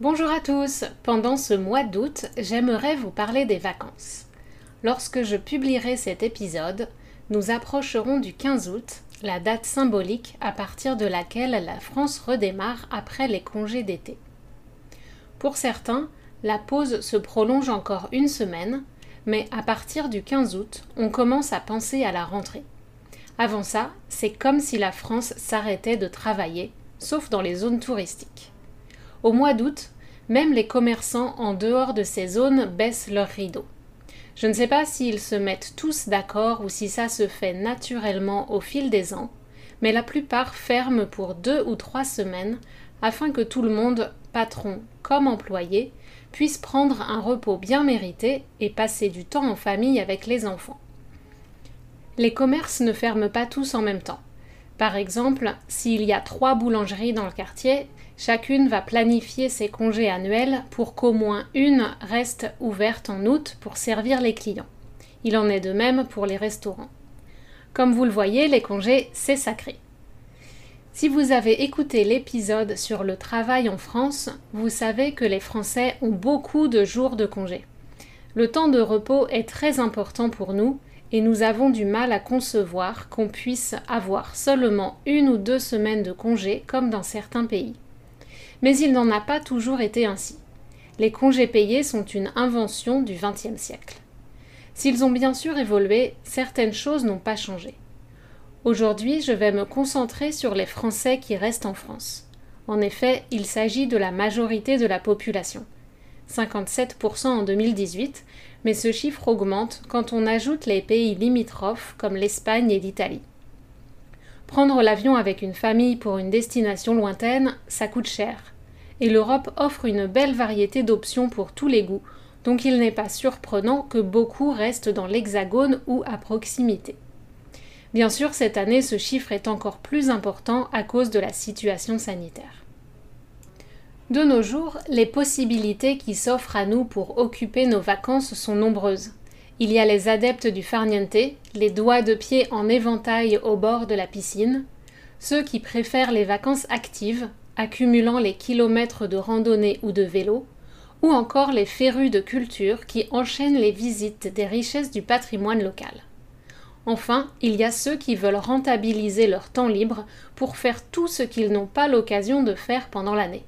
Bonjour à tous. Pendant ce mois d'août, j'aimerais vous parler des vacances. Lorsque je publierai cet épisode, nous approcherons du 15 août, la date symbolique à partir de laquelle la France redémarre après les congés d'été. Pour certains, la pause se prolonge encore une semaine, mais à partir du 15 août, on commence à penser à la rentrée. Avant ça, c'est comme si la France s'arrêtait de travailler, sauf dans les zones touristiques. Au mois d'août, même les commerçants en dehors de ces zones baissent leurs rideaux. Je ne sais pas s'ils se mettent tous d'accord ou si ça se fait naturellement au fil des ans, mais la plupart ferment pour deux ou trois semaines afin que tout le monde, patron comme employé, puisse prendre un repos bien mérité et passer du temps en famille avec les enfants. Les commerces ne ferment pas tous en même temps. Par exemple, s'il y a trois boulangeries dans le quartier, chacune va planifier ses congés annuels pour qu'au moins une reste ouverte en août pour servir les clients. Il en est de même pour les restaurants. Comme vous le voyez, les congés, c'est sacré. Si vous avez écouté l'épisode sur le travail en France, vous savez que les Français ont beaucoup de jours de congés. Le temps de repos est très important pour nous et nous avons du mal à concevoir qu'on puisse avoir seulement une ou deux semaines de congé comme dans certains pays. Mais il n'en a pas toujours été ainsi. Les congés payés sont une invention du XXe siècle. S'ils ont bien sûr évolué, certaines choses n'ont pas changé. Aujourd'hui, je vais me concentrer sur les Français qui restent en France. En effet, il s'agit de la majorité de la population. 57% en 2018, mais ce chiffre augmente quand on ajoute les pays limitrophes comme l'Espagne et l'Italie. Prendre l'avion avec une famille pour une destination lointaine, ça coûte cher. Et l'Europe offre une belle variété d'options pour tous les goûts, donc il n'est pas surprenant que beaucoup restent dans l'Hexagone ou à proximité. Bien sûr, cette année, ce chiffre est encore plus important à cause de la situation sanitaire. De nos jours, les possibilités qui s'offrent à nous pour occuper nos vacances sont nombreuses. Il y a les adeptes du farniente, les doigts de pied en éventail au bord de la piscine, ceux qui préfèrent les vacances actives, accumulant les kilomètres de randonnée ou de vélo, ou encore les férus de culture qui enchaînent les visites des richesses du patrimoine local. Enfin, il y a ceux qui veulent rentabiliser leur temps libre pour faire tout ce qu'ils n'ont pas l'occasion de faire pendant l'année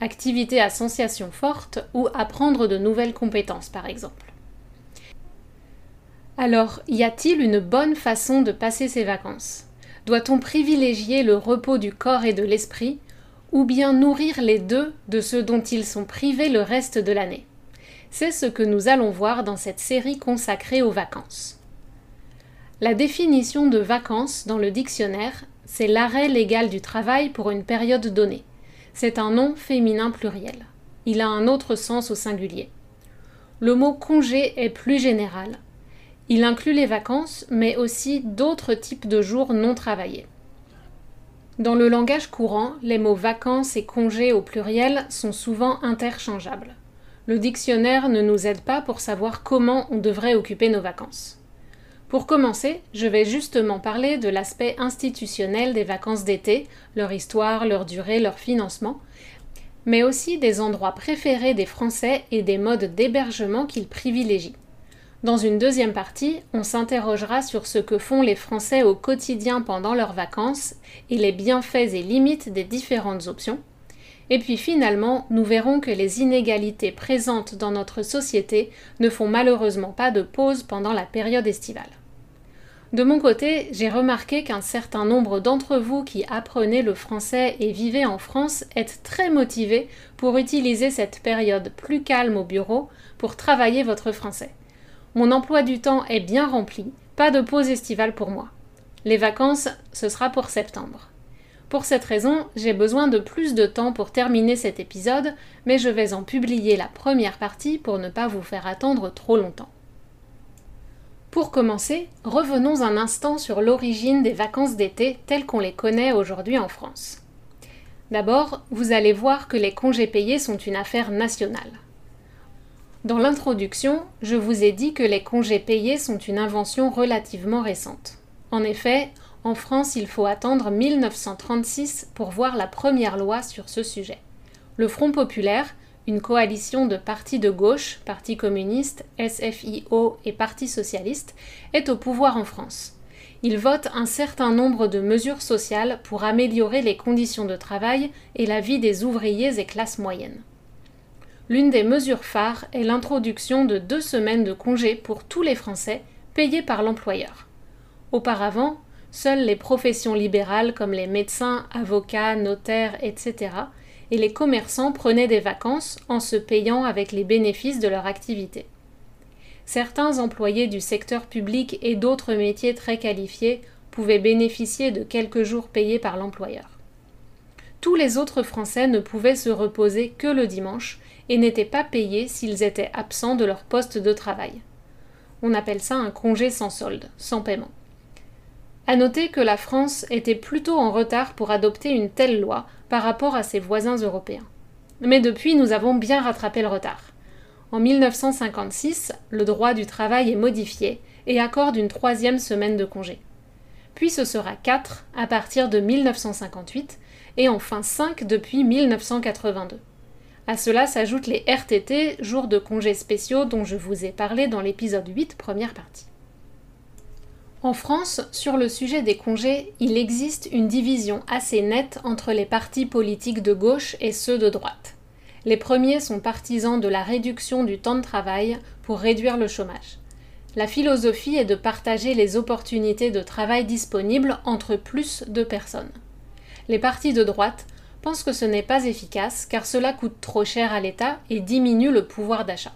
activité à sensation forte ou apprendre de nouvelles compétences par exemple. Alors, y a-t-il une bonne façon de passer ses vacances? Doit-on privilégier le repos du corps et de l'esprit ou bien nourrir les deux de ce dont ils sont privés le reste de l'année C'est ce que nous allons voir dans cette série consacrée aux vacances. La définition de vacances dans le dictionnaire, c'est l'arrêt légal du travail pour une période donnée. C'est un nom féminin pluriel. Il a un autre sens au singulier. Le mot congé est plus général. Il inclut les vacances, mais aussi d'autres types de jours non travaillés. Dans le langage courant, les mots vacances et congés au pluriel sont souvent interchangeables. Le dictionnaire ne nous aide pas pour savoir comment on devrait occuper nos vacances. Pour commencer, je vais justement parler de l'aspect institutionnel des vacances d'été, leur histoire, leur durée, leur financement, mais aussi des endroits préférés des Français et des modes d'hébergement qu'ils privilégient. Dans une deuxième partie, on s'interrogera sur ce que font les Français au quotidien pendant leurs vacances et les bienfaits et limites des différentes options. Et puis finalement, nous verrons que les inégalités présentes dans notre société ne font malheureusement pas de pause pendant la période estivale. De mon côté, j'ai remarqué qu'un certain nombre d'entre vous qui apprenaient le français et vivaient en France êtes très motivés pour utiliser cette période plus calme au bureau pour travailler votre français. Mon emploi du temps est bien rempli, pas de pause estivale pour moi. Les vacances, ce sera pour septembre. Pour cette raison, j'ai besoin de plus de temps pour terminer cet épisode, mais je vais en publier la première partie pour ne pas vous faire attendre trop longtemps. Pour commencer, revenons un instant sur l'origine des vacances d'été telles qu'on les connaît aujourd'hui en France. D'abord, vous allez voir que les congés payés sont une affaire nationale. Dans l'introduction, je vous ai dit que les congés payés sont une invention relativement récente. En effet, en France, il faut attendre 1936 pour voir la première loi sur ce sujet. Le Front populaire, une coalition de partis de gauche, Parti communiste, SFIO et Parti socialiste, est au pouvoir en France. Il vote un certain nombre de mesures sociales pour améliorer les conditions de travail et la vie des ouvriers et classes moyennes. L'une des mesures phares est l'introduction de deux semaines de congés pour tous les Français, payés par l'employeur. Auparavant, seules les professions libérales comme les médecins, avocats, notaires, etc., et les commerçants prenaient des vacances en se payant avec les bénéfices de leur activité. Certains employés du secteur public et d'autres métiers très qualifiés pouvaient bénéficier de quelques jours payés par l'employeur. Tous les autres Français ne pouvaient se reposer que le dimanche et n'étaient pas payés s'ils étaient absents de leur poste de travail. On appelle ça un congé sans solde, sans paiement. À noter que la France était plutôt en retard pour adopter une telle loi par rapport à ses voisins européens. Mais depuis, nous avons bien rattrapé le retard. En 1956, le droit du travail est modifié et accorde une troisième semaine de congé. Puis ce sera quatre à partir de 1958 et enfin cinq depuis 1982. À cela s'ajoutent les RTT, jours de congés spéciaux dont je vous ai parlé dans l'épisode 8, première partie. En France, sur le sujet des congés, il existe une division assez nette entre les partis politiques de gauche et ceux de droite. Les premiers sont partisans de la réduction du temps de travail pour réduire le chômage. La philosophie est de partager les opportunités de travail disponibles entre plus de personnes. Les partis de droite pensent que ce n'est pas efficace car cela coûte trop cher à l'État et diminue le pouvoir d'achat.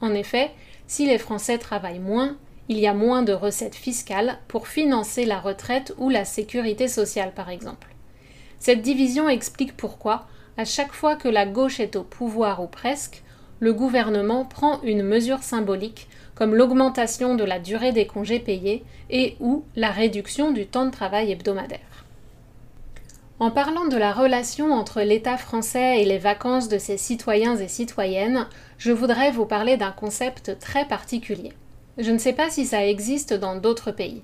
En effet, si les Français travaillent moins, il y a moins de recettes fiscales pour financer la retraite ou la sécurité sociale par exemple. Cette division explique pourquoi, à chaque fois que la gauche est au pouvoir ou presque, le gouvernement prend une mesure symbolique comme l'augmentation de la durée des congés payés et ou la réduction du temps de travail hebdomadaire. En parlant de la relation entre l'État français et les vacances de ses citoyens et citoyennes, je voudrais vous parler d'un concept très particulier. Je ne sais pas si ça existe dans d'autres pays.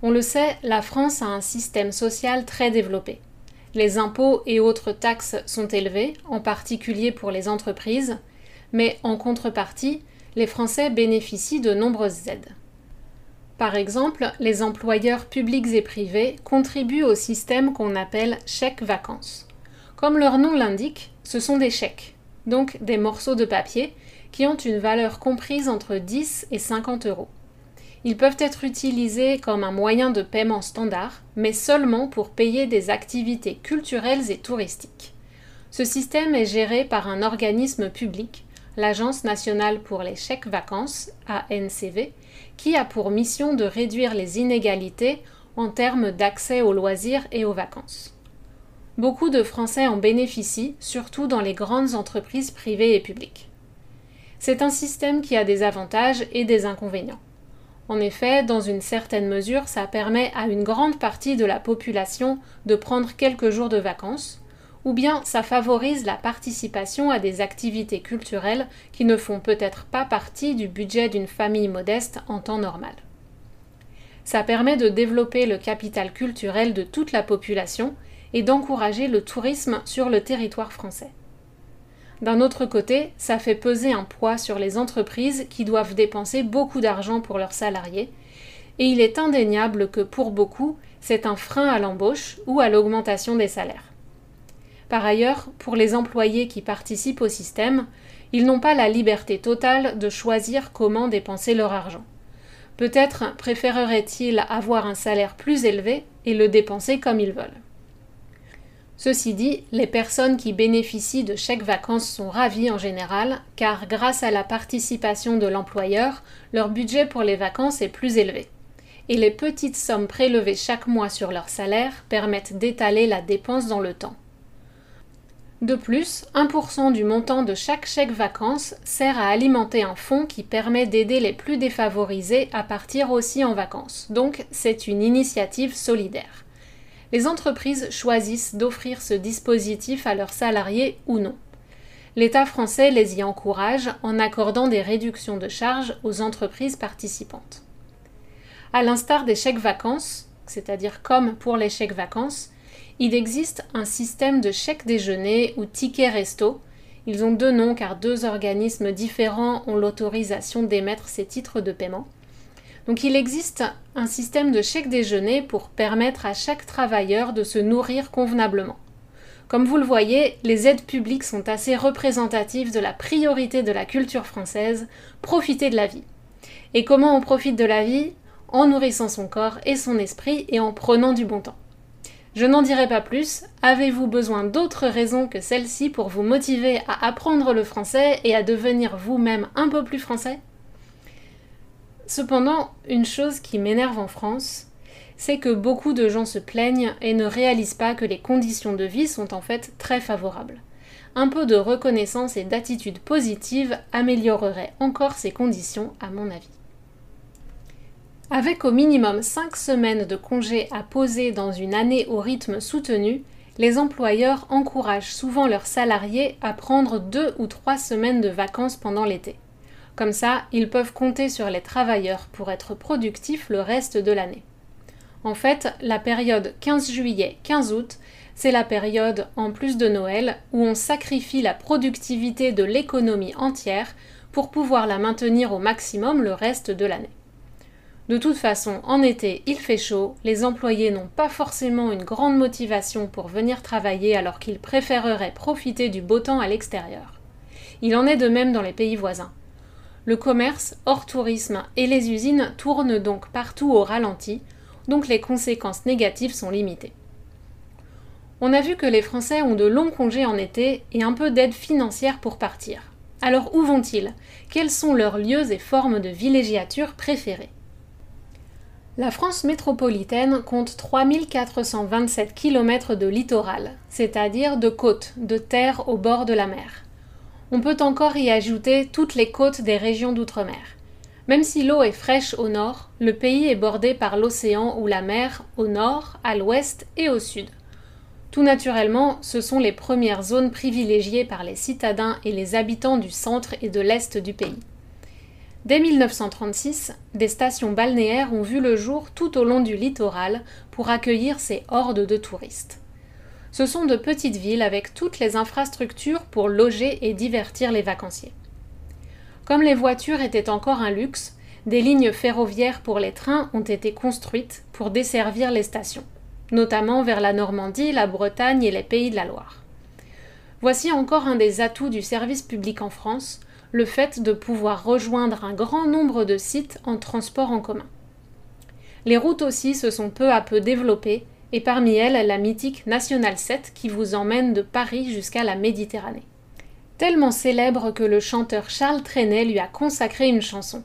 On le sait, la France a un système social très développé. Les impôts et autres taxes sont élevés, en particulier pour les entreprises, mais en contrepartie, les Français bénéficient de nombreuses aides. Par exemple, les employeurs publics et privés contribuent au système qu'on appelle chèques vacances. Comme leur nom l'indique, ce sont des chèques, donc des morceaux de papier qui ont une valeur comprise entre 10 et 50 euros. Ils peuvent être utilisés comme un moyen de paiement standard, mais seulement pour payer des activités culturelles et touristiques. Ce système est géré par un organisme public, l'Agence nationale pour les chèques vacances, ANCV, qui a pour mission de réduire les inégalités en termes d'accès aux loisirs et aux vacances. Beaucoup de Français en bénéficient, surtout dans les grandes entreprises privées et publiques. C'est un système qui a des avantages et des inconvénients. En effet, dans une certaine mesure, ça permet à une grande partie de la population de prendre quelques jours de vacances, ou bien ça favorise la participation à des activités culturelles qui ne font peut-être pas partie du budget d'une famille modeste en temps normal. Ça permet de développer le capital culturel de toute la population et d'encourager le tourisme sur le territoire français. D'un autre côté, ça fait peser un poids sur les entreprises qui doivent dépenser beaucoup d'argent pour leurs salariés, et il est indéniable que pour beaucoup, c'est un frein à l'embauche ou à l'augmentation des salaires. Par ailleurs, pour les employés qui participent au système, ils n'ont pas la liberté totale de choisir comment dépenser leur argent. Peut-être préféreraient-ils avoir un salaire plus élevé et le dépenser comme ils veulent. Ceci dit, les personnes qui bénéficient de chèques vacances sont ravies en général, car grâce à la participation de l'employeur, leur budget pour les vacances est plus élevé. Et les petites sommes prélevées chaque mois sur leur salaire permettent d'étaler la dépense dans le temps. De plus, 1% du montant de chaque chèque vacances sert à alimenter un fonds qui permet d'aider les plus défavorisés à partir aussi en vacances. Donc, c'est une initiative solidaire. Les entreprises choisissent d'offrir ce dispositif à leurs salariés ou non. L'État français les y encourage en accordant des réductions de charges aux entreprises participantes. À l'instar des chèques vacances, c'est-à-dire comme pour les chèques vacances, il existe un système de chèque déjeuner ou ticket resto. Ils ont deux noms car deux organismes différents ont l'autorisation d'émettre ces titres de paiement. Donc il existe un système de chèque déjeuner pour permettre à chaque travailleur de se nourrir convenablement. Comme vous le voyez, les aides publiques sont assez représentatives de la priorité de la culture française, profiter de la vie. Et comment on profite de la vie? En nourrissant son corps et son esprit et en prenant du bon temps. Je n'en dirai pas plus. Avez-vous besoin d'autres raisons que celles-ci pour vous motiver à apprendre le français et à devenir vous-même un peu plus français? Cependant, une chose qui m'énerve en France, c'est que beaucoup de gens se plaignent et ne réalisent pas que les conditions de vie sont en fait très favorables. Un peu de reconnaissance et d'attitude positive améliorerait encore ces conditions à mon avis. Avec au minimum 5 semaines de congés à poser dans une année au rythme soutenu, les employeurs encouragent souvent leurs salariés à prendre 2 ou 3 semaines de vacances pendant l'été. Comme ça, ils peuvent compter sur les travailleurs pour être productifs le reste de l'année. En fait, la période 15 juillet-15 août, c'est la période, en plus de Noël, où on sacrifie la productivité de l'économie entière pour pouvoir la maintenir au maximum le reste de l'année. De toute façon, en été, il fait chaud, les employés n'ont pas forcément une grande motivation pour venir travailler alors qu'ils préféreraient profiter du beau temps à l'extérieur. Il en est de même dans les pays voisins. Le commerce, hors tourisme et les usines tournent donc partout au ralenti, donc les conséquences négatives sont limitées. On a vu que les Français ont de longs congés en été et un peu d'aide financière pour partir. Alors où vont-ils? Quels sont leurs lieux et formes de villégiature préférés la France métropolitaine compte 3427 km de littoral, c'est-à-dire de côtes, de terre au bord de la mer. On peut encore y ajouter toutes les côtes des régions d'outre-mer. Même si l'eau est fraîche au nord, le pays est bordé par l'océan ou la mer au nord, à l'ouest et au sud. Tout naturellement, ce sont les premières zones privilégiées par les citadins et les habitants du centre et de l'est du pays. Dès 1936, des stations balnéaires ont vu le jour tout au long du littoral pour accueillir ces hordes de touristes. Ce sont de petites villes avec toutes les infrastructures pour loger et divertir les vacanciers. Comme les voitures étaient encore un luxe, des lignes ferroviaires pour les trains ont été construites pour desservir les stations, notamment vers la Normandie, la Bretagne et les pays de la Loire. Voici encore un des atouts du service public en France, le fait de pouvoir rejoindre un grand nombre de sites en transport en commun. Les routes aussi se sont peu à peu développées, et parmi elles la mythique Nationale 7 qui vous emmène de Paris jusqu'à la Méditerranée. Tellement célèbre que le chanteur Charles Trenet lui a consacré une chanson.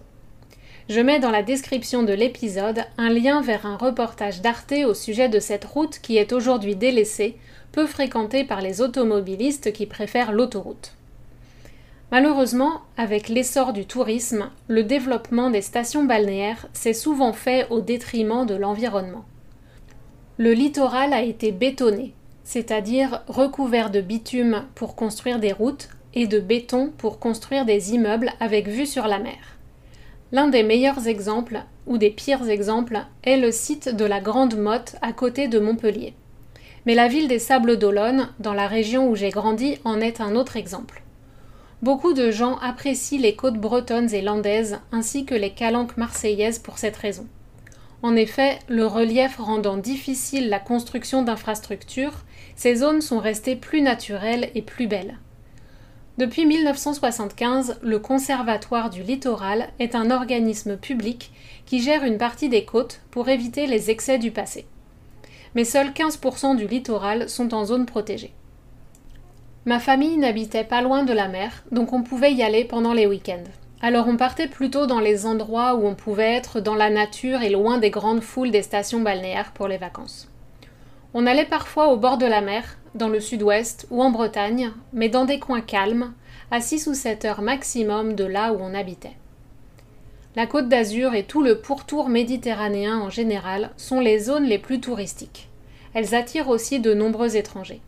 Je mets dans la description de l'épisode un lien vers un reportage d'Arte au sujet de cette route qui est aujourd'hui délaissée, peu fréquentée par les automobilistes qui préfèrent l'autoroute. Malheureusement, avec l'essor du tourisme, le développement des stations balnéaires s'est souvent fait au détriment de l'environnement. Le littoral a été bétonné, c'est-à-dire recouvert de bitume pour construire des routes et de béton pour construire des immeubles avec vue sur la mer. L'un des meilleurs exemples, ou des pires exemples, est le site de la Grande Motte à côté de Montpellier. Mais la ville des Sables d'Olonne, dans la région où j'ai grandi, en est un autre exemple. Beaucoup de gens apprécient les côtes bretonnes et landaises ainsi que les calanques marseillaises pour cette raison. En effet, le relief rendant difficile la construction d'infrastructures, ces zones sont restées plus naturelles et plus belles. Depuis 1975, le Conservatoire du littoral est un organisme public qui gère une partie des côtes pour éviter les excès du passé. Mais seuls 15% du littoral sont en zone protégée. Ma famille n'habitait pas loin de la mer, donc on pouvait y aller pendant les week-ends. Alors on partait plutôt dans les endroits où on pouvait être dans la nature et loin des grandes foules des stations balnéaires pour les vacances. On allait parfois au bord de la mer, dans le sud-ouest ou en Bretagne, mais dans des coins calmes, à 6 ou 7 heures maximum de là où on habitait. La côte d'Azur et tout le pourtour méditerranéen en général sont les zones les plus touristiques. Elles attirent aussi de nombreux étrangers.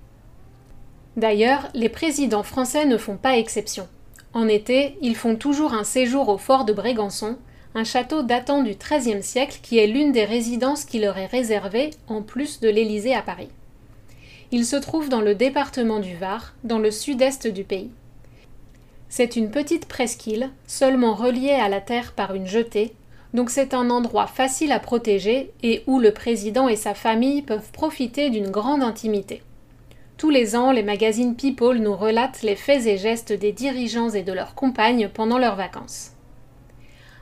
D'ailleurs, les présidents français ne font pas exception. En été, ils font toujours un séjour au fort de Brégançon, un château datant du XIIIe siècle qui est l'une des résidences qui leur est réservée en plus de l'Élysée à Paris. Il se trouve dans le département du Var, dans le sud-est du pays. C'est une petite presqu'île, seulement reliée à la terre par une jetée, donc c'est un endroit facile à protéger et où le président et sa famille peuvent profiter d'une grande intimité. Tous les ans, les magazines People nous relatent les faits et gestes des dirigeants et de leurs compagnes pendant leurs vacances.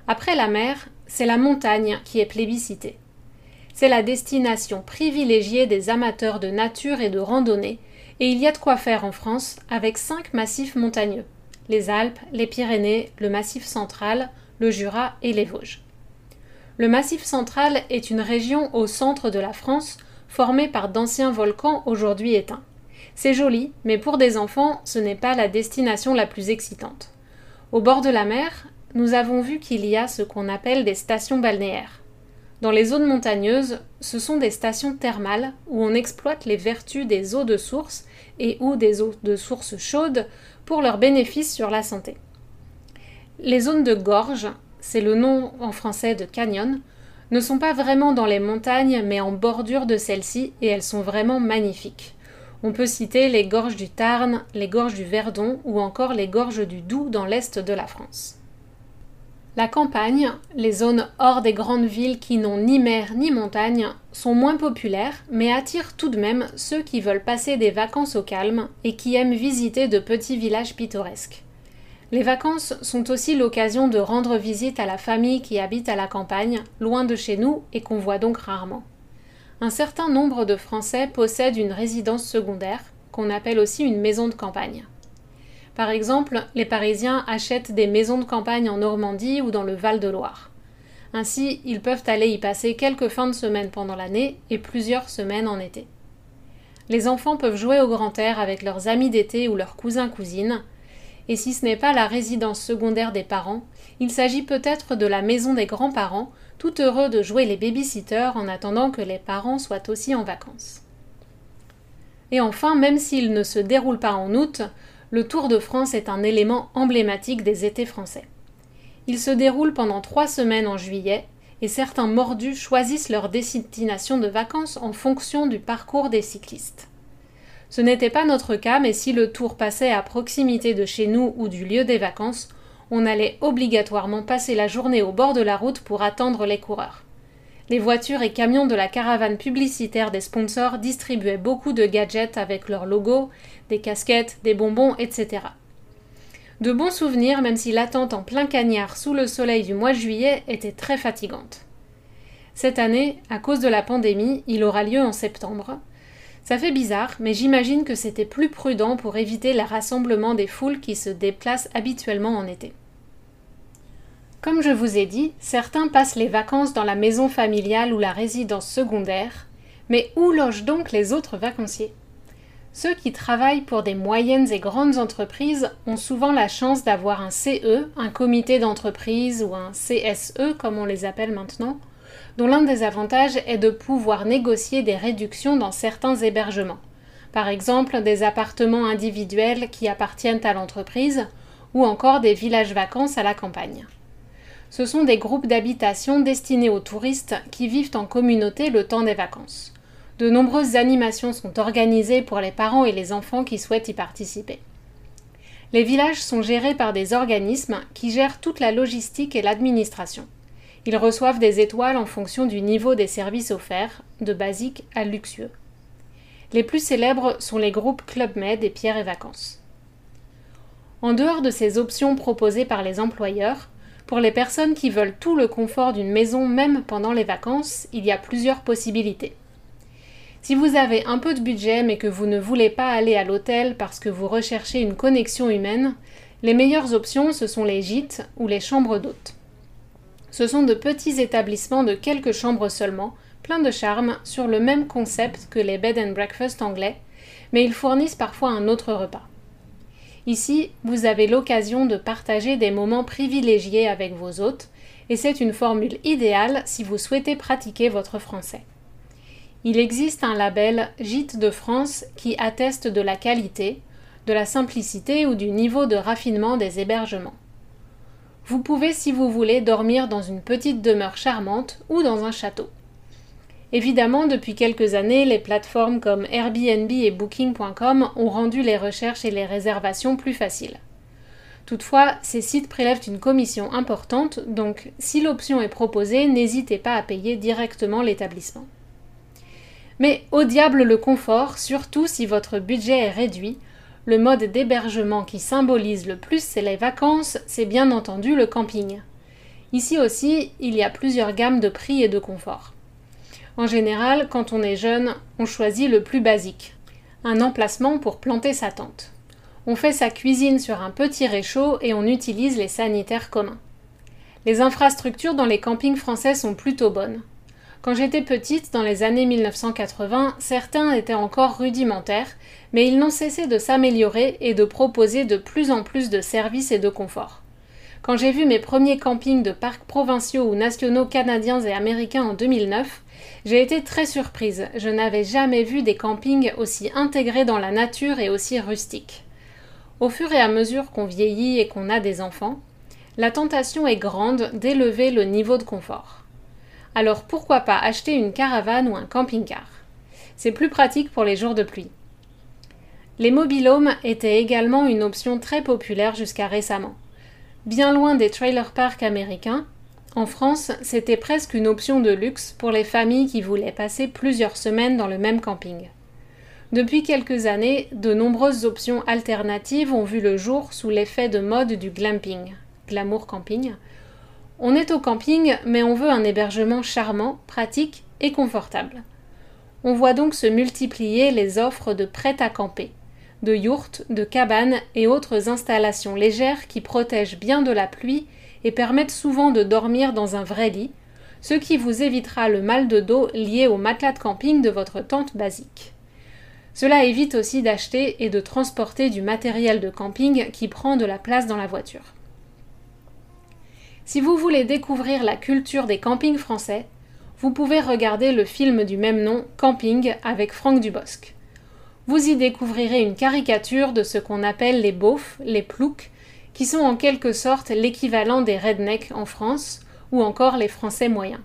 Après la mer, c'est la montagne qui est plébiscitée. C'est la destination privilégiée des amateurs de nature et de randonnée, et il y a de quoi faire en France avec cinq massifs montagneux les Alpes, les Pyrénées, le Massif central, le Jura et les Vosges. Le Massif central est une région au centre de la France formée par d'anciens volcans aujourd'hui éteints. C'est joli, mais pour des enfants, ce n'est pas la destination la plus excitante. Au bord de la mer, nous avons vu qu'il y a ce qu'on appelle des stations balnéaires. Dans les zones montagneuses, ce sont des stations thermales où on exploite les vertus des eaux de source et ou des eaux de source chaudes pour leurs bénéfices sur la santé. Les zones de gorge, c'est le nom en français de canyon, ne sont pas vraiment dans les montagnes mais en bordure de celles-ci et elles sont vraiment magnifiques. On peut citer les gorges du Tarn, les gorges du Verdon ou encore les gorges du Doubs dans l'est de la France. La campagne, les zones hors des grandes villes qui n'ont ni mer ni montagne, sont moins populaires, mais attirent tout de même ceux qui veulent passer des vacances au calme et qui aiment visiter de petits villages pittoresques. Les vacances sont aussi l'occasion de rendre visite à la famille qui habite à la campagne, loin de chez nous et qu'on voit donc rarement un certain nombre de Français possèdent une résidence secondaire, qu'on appelle aussi une maison de campagne. Par exemple, les Parisiens achètent des maisons de campagne en Normandie ou dans le Val-de-Loire. Ainsi, ils peuvent aller y passer quelques fins de semaine pendant l'année et plusieurs semaines en été. Les enfants peuvent jouer au grand air avec leurs amis d'été ou leurs cousins-cousines, et si ce n'est pas la résidence secondaire des parents, il s'agit peut-être de la maison des grands-parents tout heureux de jouer les babysitters en attendant que les parents soient aussi en vacances. Et enfin, même s'il ne se déroule pas en août, le Tour de France est un élément emblématique des étés français. Il se déroule pendant trois semaines en juillet, et certains mordus choisissent leur destination de vacances en fonction du parcours des cyclistes. Ce n'était pas notre cas, mais si le tour passait à proximité de chez nous ou du lieu des vacances, on allait obligatoirement passer la journée au bord de la route pour attendre les coureurs. Les voitures et camions de la caravane publicitaire des sponsors distribuaient beaucoup de gadgets avec leur logo, des casquettes, des bonbons, etc. De bons souvenirs, même si l'attente en plein cagnard sous le soleil du mois de juillet était très fatigante. Cette année, à cause de la pandémie, il aura lieu en septembre. Ça fait bizarre, mais j'imagine que c'était plus prudent pour éviter le rassemblement des foules qui se déplacent habituellement en été. Comme je vous ai dit, certains passent les vacances dans la maison familiale ou la résidence secondaire, mais où logent donc les autres vacanciers? Ceux qui travaillent pour des moyennes et grandes entreprises ont souvent la chance d'avoir un CE, un comité d'entreprise ou un CSE comme on les appelle maintenant, dont l'un des avantages est de pouvoir négocier des réductions dans certains hébergements, par exemple des appartements individuels qui appartiennent à l'entreprise, ou encore des villages vacances à la campagne. Ce sont des groupes d'habitation destinés aux touristes qui vivent en communauté le temps des vacances. De nombreuses animations sont organisées pour les parents et les enfants qui souhaitent y participer. Les villages sont gérés par des organismes qui gèrent toute la logistique et l'administration. Ils reçoivent des étoiles en fonction du niveau des services offerts, de basique à luxueux. Les plus célèbres sont les groupes Club Med et Pierre et Vacances. En dehors de ces options proposées par les employeurs, pour les personnes qui veulent tout le confort d'une maison même pendant les vacances, il y a plusieurs possibilités. Si vous avez un peu de budget mais que vous ne voulez pas aller à l'hôtel parce que vous recherchez une connexion humaine, les meilleures options ce sont les gîtes ou les chambres d'hôtes. Ce sont de petits établissements de quelques chambres seulement, pleins de charme, sur le même concept que les bed and breakfast anglais, mais ils fournissent parfois un autre repas. Ici, vous avez l'occasion de partager des moments privilégiés avec vos hôtes, et c'est une formule idéale si vous souhaitez pratiquer votre français. Il existe un label Gîte de France qui atteste de la qualité, de la simplicité ou du niveau de raffinement des hébergements. Vous pouvez, si vous voulez, dormir dans une petite demeure charmante ou dans un château. Évidemment, depuis quelques années, les plateformes comme Airbnb et Booking.com ont rendu les recherches et les réservations plus faciles. Toutefois, ces sites prélèvent une commission importante, donc si l'option est proposée, n'hésitez pas à payer directement l'établissement. Mais au diable le confort, surtout si votre budget est réduit, le mode d'hébergement qui symbolise le plus c'est les vacances, c'est bien entendu le camping. Ici aussi, il y a plusieurs gammes de prix et de confort. En général, quand on est jeune, on choisit le plus basique. Un emplacement pour planter sa tente. On fait sa cuisine sur un petit réchaud et on utilise les sanitaires communs. Les infrastructures dans les campings français sont plutôt bonnes. Quand j'étais petite, dans les années 1980, certains étaient encore rudimentaires, mais ils n'ont cessé de s'améliorer et de proposer de plus en plus de services et de confort. Quand j'ai vu mes premiers campings de parcs provinciaux ou nationaux canadiens et américains en 2009, j'ai été très surprise. Je n'avais jamais vu des campings aussi intégrés dans la nature et aussi rustiques. Au fur et à mesure qu'on vieillit et qu'on a des enfants, la tentation est grande d'élever le niveau de confort. Alors pourquoi pas acheter une caravane ou un camping-car? C'est plus pratique pour les jours de pluie. Les mobilhomes étaient également une option très populaire jusqu'à récemment. Bien loin des trailer parks américains, en France, c'était presque une option de luxe pour les familles qui voulaient passer plusieurs semaines dans le même camping. Depuis quelques années, de nombreuses options alternatives ont vu le jour sous l'effet de mode du glamping, glamour camping. On est au camping, mais on veut un hébergement charmant, pratique et confortable. On voit donc se multiplier les offres de prêt à camper, de yourtes, de cabanes et autres installations légères qui protègent bien de la pluie et permettent souvent de dormir dans un vrai lit, ce qui vous évitera le mal de dos lié au matelas de camping de votre tente basique. Cela évite aussi d'acheter et de transporter du matériel de camping qui prend de la place dans la voiture. Si vous voulez découvrir la culture des campings français, vous pouvez regarder le film du même nom, Camping, avec Franck Dubosc. Vous y découvrirez une caricature de ce qu'on appelle les beaufs, les ploucs, qui sont en quelque sorte l'équivalent des rednecks en France, ou encore les Français moyens.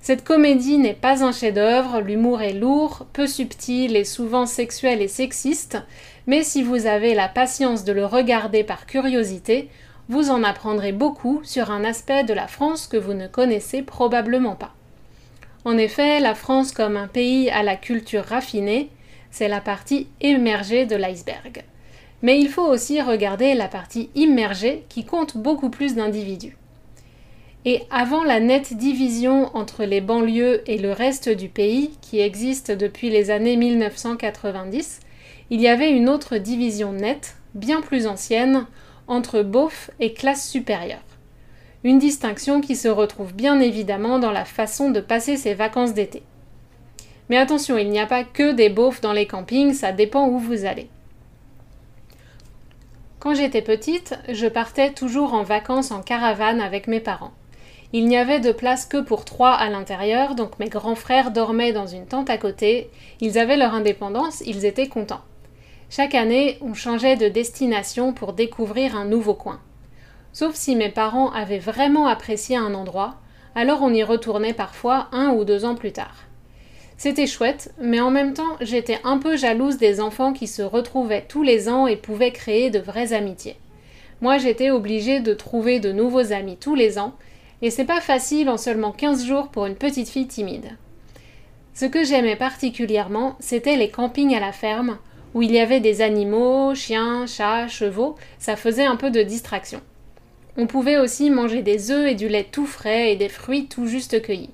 Cette comédie n'est pas un chef-d'œuvre, l'humour est lourd, peu subtil et souvent sexuel et sexiste, mais si vous avez la patience de le regarder par curiosité, vous en apprendrez beaucoup sur un aspect de la France que vous ne connaissez probablement pas. En effet, la France comme un pays à la culture raffinée, c'est la partie émergée de l'iceberg. Mais il faut aussi regarder la partie immergée qui compte beaucoup plus d'individus. Et avant la nette division entre les banlieues et le reste du pays, qui existe depuis les années 1990, il y avait une autre division nette, bien plus ancienne, entre beauf et classe supérieure. Une distinction qui se retrouve bien évidemment dans la façon de passer ses vacances d'été. Mais attention, il n'y a pas que des beaufs dans les campings, ça dépend où vous allez. Quand j'étais petite, je partais toujours en vacances en caravane avec mes parents. Il n'y avait de place que pour trois à l'intérieur, donc mes grands frères dormaient dans une tente à côté. Ils avaient leur indépendance, ils étaient contents. Chaque année, on changeait de destination pour découvrir un nouveau coin. Sauf si mes parents avaient vraiment apprécié un endroit, alors on y retournait parfois un ou deux ans plus tard. C'était chouette, mais en même temps, j'étais un peu jalouse des enfants qui se retrouvaient tous les ans et pouvaient créer de vraies amitiés. Moi, j'étais obligée de trouver de nouveaux amis tous les ans, Et c'est pas facile en seulement 15 jours pour une petite fille timide. Ce que j'aimais particulièrement, c'était les campings à la ferme, où il y avait des animaux, chiens, chats, chevaux, ça faisait un peu de distraction. On pouvait aussi manger des œufs et du lait tout frais et des fruits tout juste cueillis.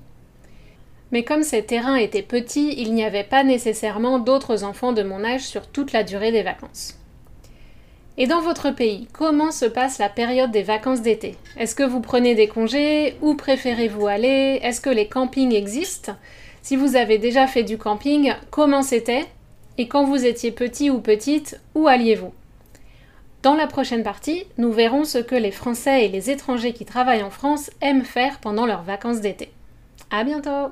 Mais comme ces terrains étaient petits, il n'y avait pas nécessairement d'autres enfants de mon âge sur toute la durée des vacances. Et dans votre pays, comment se passe la période des vacances d'été? Est-ce que vous prenez des congés? Où préférez-vous aller? Est-ce que les campings existent? Si vous avez déjà fait du camping, comment c'était? Et quand vous étiez petit ou petite, où alliez-vous? Dans la prochaine partie, nous verrons ce que les Français et les étrangers qui travaillent en France aiment faire pendant leurs vacances d'été. À bientôt